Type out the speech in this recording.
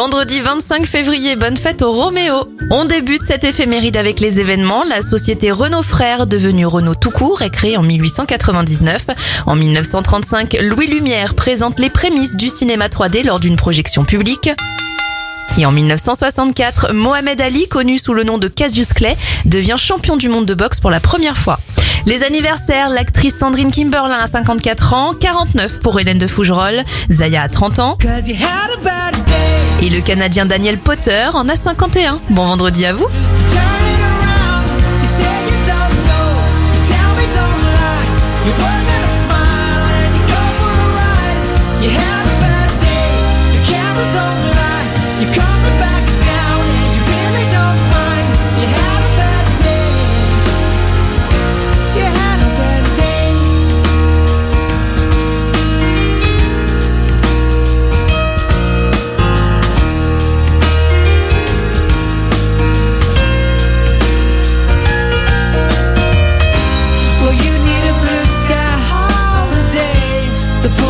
Vendredi 25 février, bonne fête au Roméo. On débute cette éphéméride avec les événements. La société Renault Frères, devenue Renault tout court, est créée en 1899. En 1935, Louis Lumière présente les prémices du cinéma 3D lors d'une projection publique. Et en 1964, Mohamed Ali, connu sous le nom de Cassius Clay, devient champion du monde de boxe pour la première fois. Les anniversaires, l'actrice Sandrine Kimberlin a 54 ans, 49 pour Hélène de Fougerolles, Zaya a 30 ans et le Canadien Daniel Potter en a 51. Bon vendredi à vous The